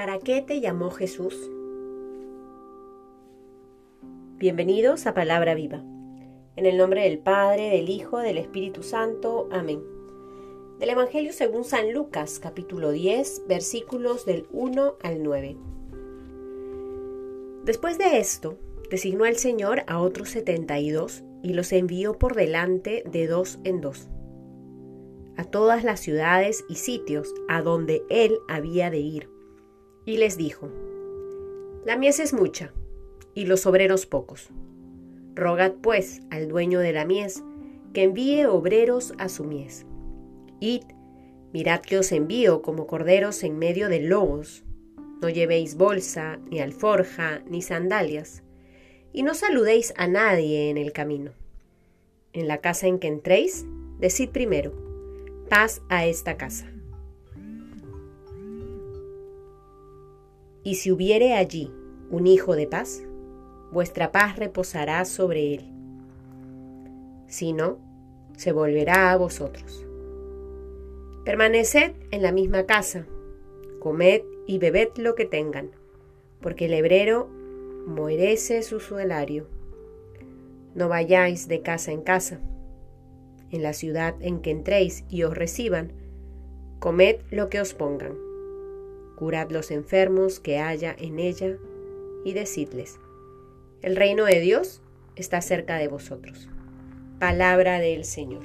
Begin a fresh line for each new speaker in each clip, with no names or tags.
para qué te llamó Jesús? Bienvenidos a Palabra Viva. En el nombre del Padre, del Hijo, del Espíritu Santo. Amén. Del Evangelio según San Lucas, capítulo 10, versículos del 1 al 9. Después de esto, designó el Señor a otros setenta y dos y los envió por delante de dos en dos a todas las ciudades y sitios a donde él había de ir. Y les dijo, La mies es mucha, y los obreros pocos. Rogad pues al dueño de la mies, que envíe obreros a su mies. Id, mirad que os envío como corderos en medio de lobos. No llevéis bolsa, ni alforja, ni sandalias, y no saludéis a nadie en el camino. En la casa en que entréis, decid primero, paz a esta casa. Y si hubiere allí un hijo de paz, vuestra paz reposará sobre él. Si no, se volverá a vosotros. Permaneced en la misma casa, comed y bebed lo que tengan, porque el hebrero merece su suelario. No vayáis de casa en casa en la ciudad en que entréis y os reciban, comed lo que os pongan, curad los enfermos que haya en ella, y decidles, el reino de Dios está cerca de vosotros. Palabra del Señor.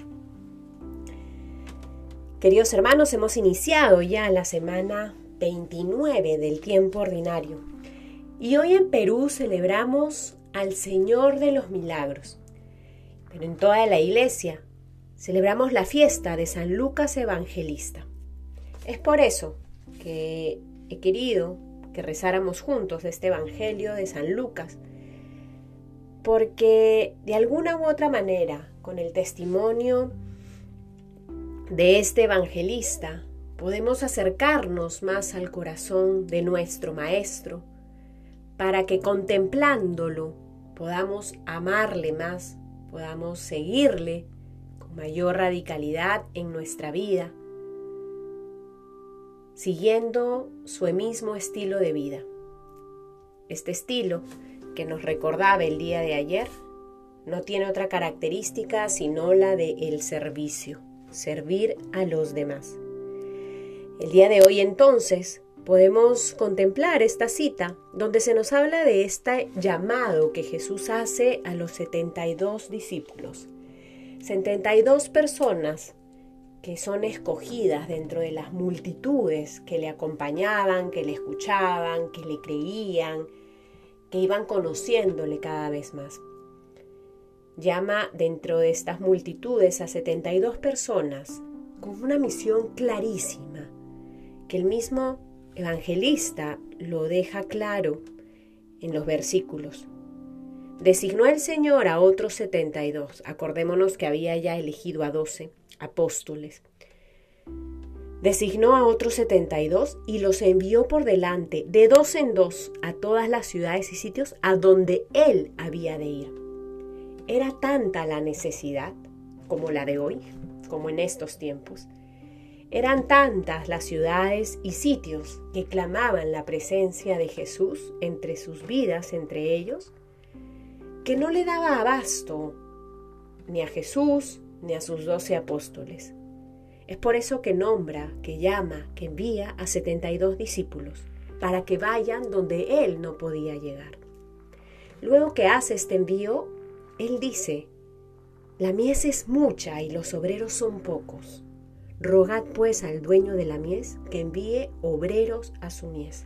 Queridos hermanos, hemos iniciado ya la semana 29 del tiempo ordinario y hoy en Perú celebramos al Señor de los Milagros. Pero en toda la iglesia celebramos la fiesta de San Lucas Evangelista. Es por eso que he querido que rezáramos juntos este Evangelio de San Lucas, porque de alguna u otra manera, con el testimonio de este evangelista, podemos acercarnos más al corazón de nuestro Maestro, para que contemplándolo podamos amarle más, podamos seguirle mayor radicalidad en nuestra vida, siguiendo su mismo estilo de vida. Este estilo que nos recordaba el día de ayer no tiene otra característica sino la de el servicio, servir a los demás. El día de hoy entonces podemos contemplar esta cita donde se nos habla de este llamado que Jesús hace a los 72 discípulos. 72 personas que son escogidas dentro de las multitudes que le acompañaban, que le escuchaban, que le creían, que iban conociéndole cada vez más. Llama dentro de estas multitudes a 72 personas con una misión clarísima, que el mismo evangelista lo deja claro en los versículos. Designó el Señor a otros setenta y dos. Acordémonos que había ya elegido a doce apóstoles. Designó a otros setenta y dos y los envió por delante, de dos en dos, a todas las ciudades y sitios a donde él había de ir. Era tanta la necesidad, como la de hoy, como en estos tiempos. Eran tantas las ciudades y sitios que clamaban la presencia de Jesús entre sus vidas, entre ellos, que no le daba abasto ni a Jesús ni a sus doce apóstoles. Es por eso que nombra, que llama, que envía a setenta y dos discípulos, para que vayan donde él no podía llegar. Luego que hace este envío, él dice, la mies es mucha y los obreros son pocos. Rogad pues al dueño de la mies que envíe obreros a su mies.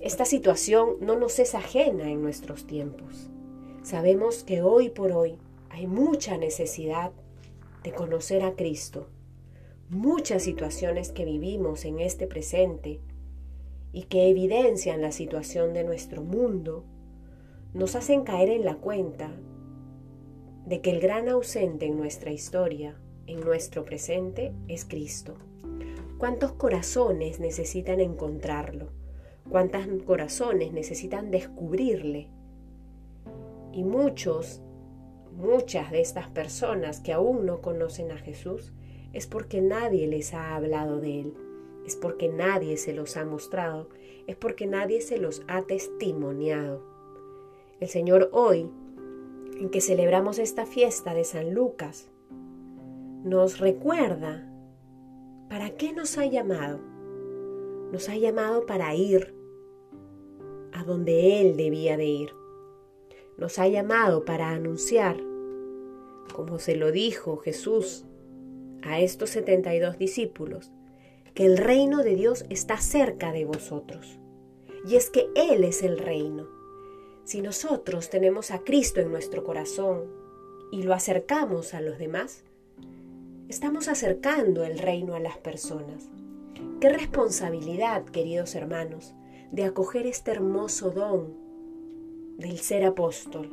Esta situación no nos es ajena en nuestros tiempos. Sabemos que hoy por hoy hay mucha necesidad de conocer a Cristo, muchas situaciones que vivimos en este presente y que evidencian la situación de nuestro mundo, nos hacen caer en la cuenta de que el gran ausente en nuestra historia, en nuestro presente, es Cristo. ¿Cuántos corazones necesitan encontrarlo? cuántos corazones necesitan descubrirle. Y muchos, muchas de estas personas que aún no conocen a Jesús es porque nadie les ha hablado de Él. es porque nadie se los ha mostrado, es porque nadie se los ha testimoniado. El Señor hoy, en que celebramos esta fiesta de San Lucas, nos recuerda para qué nos ha llamado. Nos ha llamado para ir a donde Él debía de ir. Nos ha llamado para anunciar, como se lo dijo Jesús a estos 72 discípulos, que el reino de Dios está cerca de vosotros. Y es que Él es el reino. Si nosotros tenemos a Cristo en nuestro corazón y lo acercamos a los demás, estamos acercando el reino a las personas. Qué responsabilidad, queridos hermanos, de acoger este hermoso don del ser apóstol,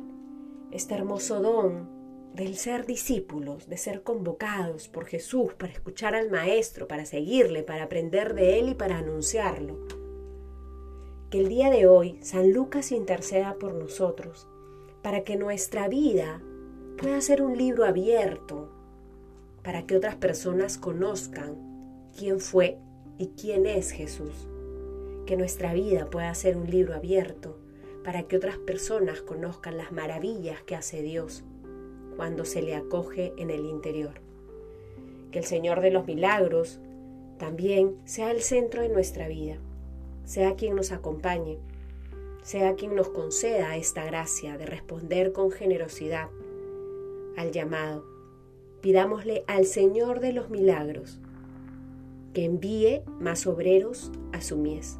este hermoso don del ser discípulos, de ser convocados por Jesús para escuchar al Maestro, para seguirle, para aprender de Él y para anunciarlo. Que el día de hoy San Lucas interceda por nosotros, para que nuestra vida pueda ser un libro abierto, para que otras personas conozcan quién fue y quién es Jesús. Que nuestra vida pueda ser un libro abierto, para que otras personas conozcan las maravillas que hace Dios cuando se le acoge en el interior. Que el Señor de los milagros también sea el centro de nuestra vida, sea quien nos acompañe, sea quien nos conceda esta gracia de responder con generosidad al llamado. Pidámosle al Señor de los milagros que envíe más obreros a su mies.